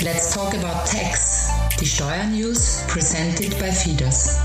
Let's talk about tax. Die Steuernews presented by Fidas.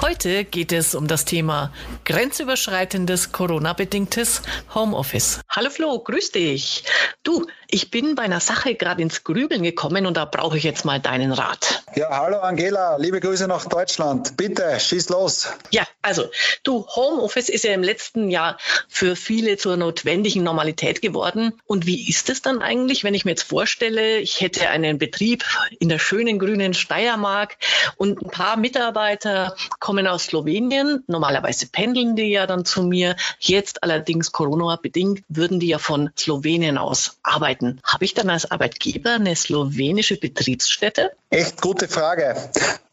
Heute geht es um das Thema grenzüberschreitendes Corona-bedingtes Homeoffice. Hallo Flo, grüß dich. Du, ich bin bei einer Sache gerade ins Grübeln gekommen und da brauche ich jetzt mal deinen Rat. Ja, hallo Angela, liebe Grüße nach Deutschland. Bitte, schieß los. Ja, also du, Homeoffice ist ja im letzten Jahr für viele zur notwendigen Normalität geworden. Und wie ist es dann eigentlich, wenn ich mir jetzt vorstelle, ich hätte einen Betrieb in der schönen grünen Steiermark und ein paar Mitarbeiter kommen aus Slowenien. Normalerweise pendeln die ja dann zu mir. Jetzt allerdings Corona-bedingt würden die ja von Slowenien aus arbeiten. Habe ich dann als Arbeitgeber eine slowenische Betriebsstätte? Echt gute Frage.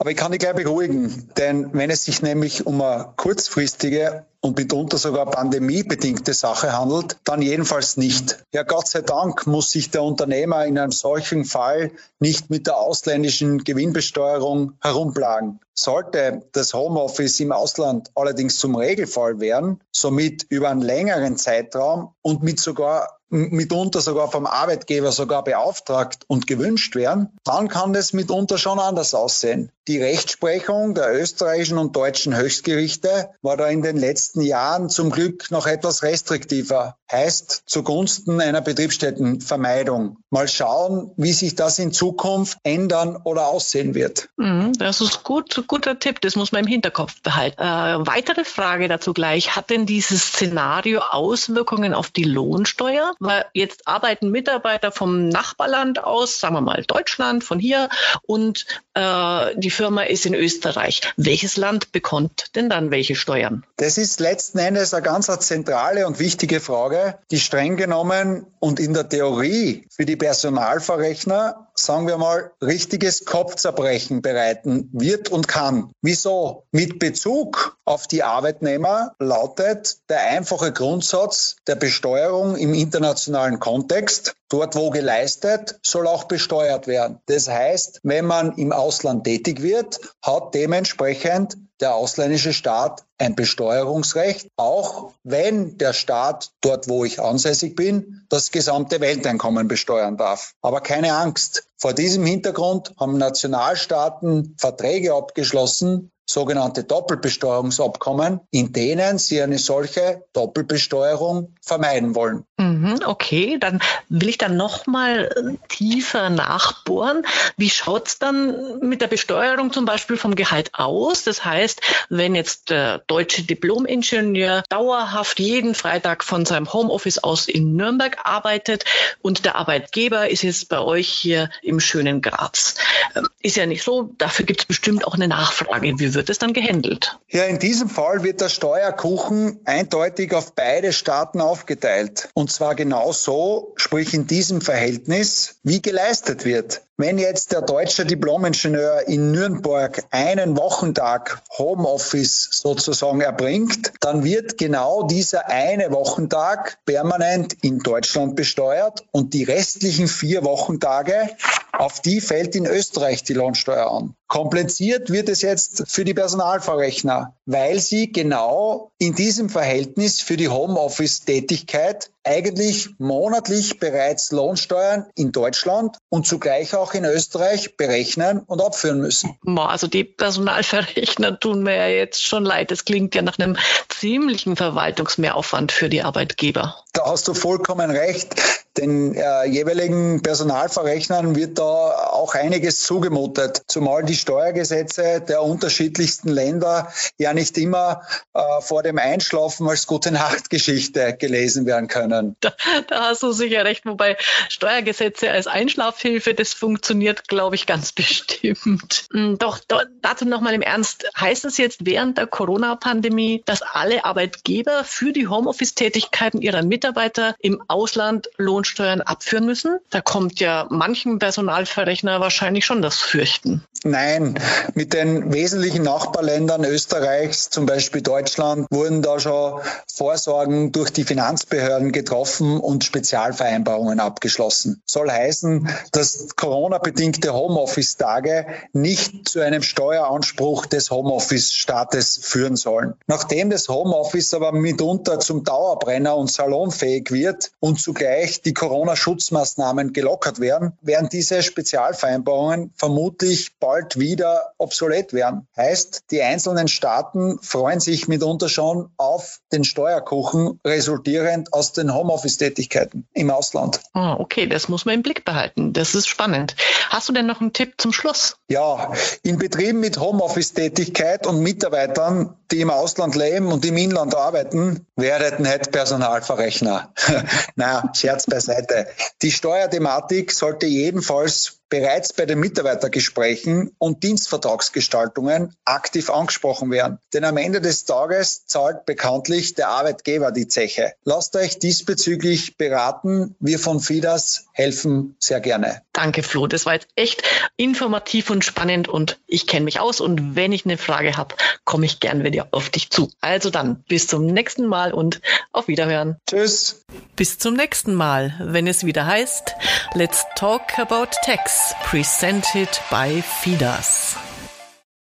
Aber ich kann dich gleich beruhigen, denn wenn es sich nämlich um eine kurzfristige und mitunter sogar pandemiebedingte Sache handelt, dann jedenfalls nicht. Ja, Gott sei Dank muss sich der Unternehmer in einem solchen Fall nicht mit der ausländischen Gewinnbesteuerung herumplagen. Sollte das Homeoffice im Ausland allerdings zum Regelfall werden, somit über einen längeren Zeitraum und mit sogar mitunter sogar vom Arbeitgeber sogar beauftragt und gewünscht werden, dann kann das mitunter schon anders aussehen. Die Rechtsprechung der österreichischen und deutschen Höchstgerichte war da in den letzten Jahren zum Glück noch etwas restriktiver. Heißt zugunsten einer Betriebsstättenvermeidung. Mal schauen, wie sich das in Zukunft ändern oder aussehen wird. Mhm, das ist gut, guter Tipp. Das muss man im Hinterkopf behalten. Äh, weitere Frage dazu gleich. Hat denn dieses Szenario Auswirkungen auf die Lohnsteuer? Weil jetzt arbeiten Mitarbeiter vom Nachbarland aus, sagen wir mal Deutschland, von hier, und äh, die Firma ist in Österreich. Welches Land bekommt denn dann welche Steuern? Das ist letzten Endes eine ganz zentrale und wichtige Frage, die streng genommen und in der Theorie für die Personalverrechner sagen wir mal, richtiges Kopfzerbrechen bereiten wird und kann. Wieso? Mit Bezug auf die Arbeitnehmer lautet der einfache Grundsatz der Besteuerung im internationalen Kontext. Dort, wo geleistet, soll auch besteuert werden. Das heißt, wenn man im Ausland tätig wird, hat dementsprechend der ausländische Staat ein Besteuerungsrecht, auch wenn der Staat dort, wo ich ansässig bin, das gesamte Welteinkommen besteuern darf. Aber keine Angst. Vor diesem Hintergrund haben Nationalstaaten Verträge abgeschlossen, sogenannte Doppelbesteuerungsabkommen, in denen sie eine solche Doppelbesteuerung vermeiden wollen. Mhm, okay, dann will ich dann noch mal tiefer nachbohren. Wie schaut es dann mit der Besteuerung zum Beispiel vom Gehalt aus? Das heißt, wenn jetzt der deutsche Diplom-Ingenieur dauerhaft jeden Freitag von seinem Homeoffice aus in Nürnberg arbeitet und der Arbeitgeber ist jetzt bei euch hier im schönen Graz. Ähm, ist ja nicht so, dafür gibt es bestimmt auch eine Nachfrage. Wie wird es dann gehandelt? Ja, in diesem Fall wird der Steuerkuchen eindeutig auf beide Staaten aufgeteilt. Und zwar genau so, sprich in diesem Verhältnis, wie geleistet wird. Wenn jetzt der deutsche Diplomingenieur in Nürnberg einen Wochentag Homeoffice sozusagen erbringt, dann wird genau dieser eine Wochentag permanent in Deutschland besteuert und die restlichen vier Wochentage, auf die fällt in Österreich die Lohnsteuer an. Kompliziert wird es jetzt für die Personalverrechner, weil sie genau in diesem Verhältnis für die Homeoffice-Tätigkeit eigentlich monatlich bereits Lohnsteuern in Deutschland und zugleich auch in Österreich berechnen und abführen müssen. Also die Personalverrechner tun mir ja jetzt schon leid. Das klingt ja nach einem ziemlichen Verwaltungsmehraufwand für die Arbeitgeber. Da hast du vollkommen recht. Den äh, jeweiligen Personalverrechnern wird da auch einiges zugemutet, zumal die Steuergesetze der unterschiedlichsten Länder ja nicht immer äh, vor dem Einschlafen als gute Nachtgeschichte gelesen werden können. Da, da hast du sicher recht, wobei Steuergesetze als Einschlafhilfe, das funktioniert, glaube ich, ganz bestimmt. Hm, doch, doch dazu nochmal im Ernst, heißt das jetzt während der Corona-Pandemie, dass alle Arbeitgeber für die Homeoffice-Tätigkeiten ihrer Mitarbeiter im Ausland Lohn Lohnsteuern abführen müssen? Da kommt ja manchen Personalverrechner wahrscheinlich schon das Fürchten. Nein, mit den wesentlichen Nachbarländern Österreichs, zum Beispiel Deutschland, wurden da schon Vorsorgen durch die Finanzbehörden getroffen und Spezialvereinbarungen abgeschlossen. Soll heißen, dass Corona-bedingte Homeoffice-Tage nicht zu einem Steueranspruch des Homeoffice-Staates führen sollen. Nachdem das Homeoffice aber mitunter zum Dauerbrenner und salonfähig wird und zugleich die Corona-Schutzmaßnahmen gelockert werden, werden diese Spezialvereinbarungen vermutlich bald wieder obsolet werden. Heißt, die einzelnen Staaten freuen sich mitunter schon auf den Steuerkuchen resultierend aus den Homeoffice-Tätigkeiten im Ausland. Ah, okay, das muss man im Blick behalten. Das ist spannend. Hast du denn noch einen Tipp zum Schluss? Ja, in Betrieben mit Homeoffice-Tätigkeit und Mitarbeitern, die im Ausland leben und im Inland arbeiten, werdet nicht Personalverrechner. naja, Scherz beiseite. Die Steuerthematik sollte jedenfalls bereits bei den Mitarbeitergesprächen und Dienstvertragsgestaltungen aktiv angesprochen werden. Denn am Ende des Tages zahlt bekanntlich der Arbeitgeber die Zeche. Lasst euch diesbezüglich beraten. Wir von FIDAS helfen sehr gerne. Danke, Flo. Das war jetzt echt informativ und spannend und ich kenne mich aus und wenn ich eine Frage habe, komme ich gern wieder auf dich zu. Also dann, bis zum nächsten Mal und auf Wiederhören. Tschüss. Bis zum nächsten Mal, wenn es wieder heißt, Let's Talk About Tax, presented by FIDAS.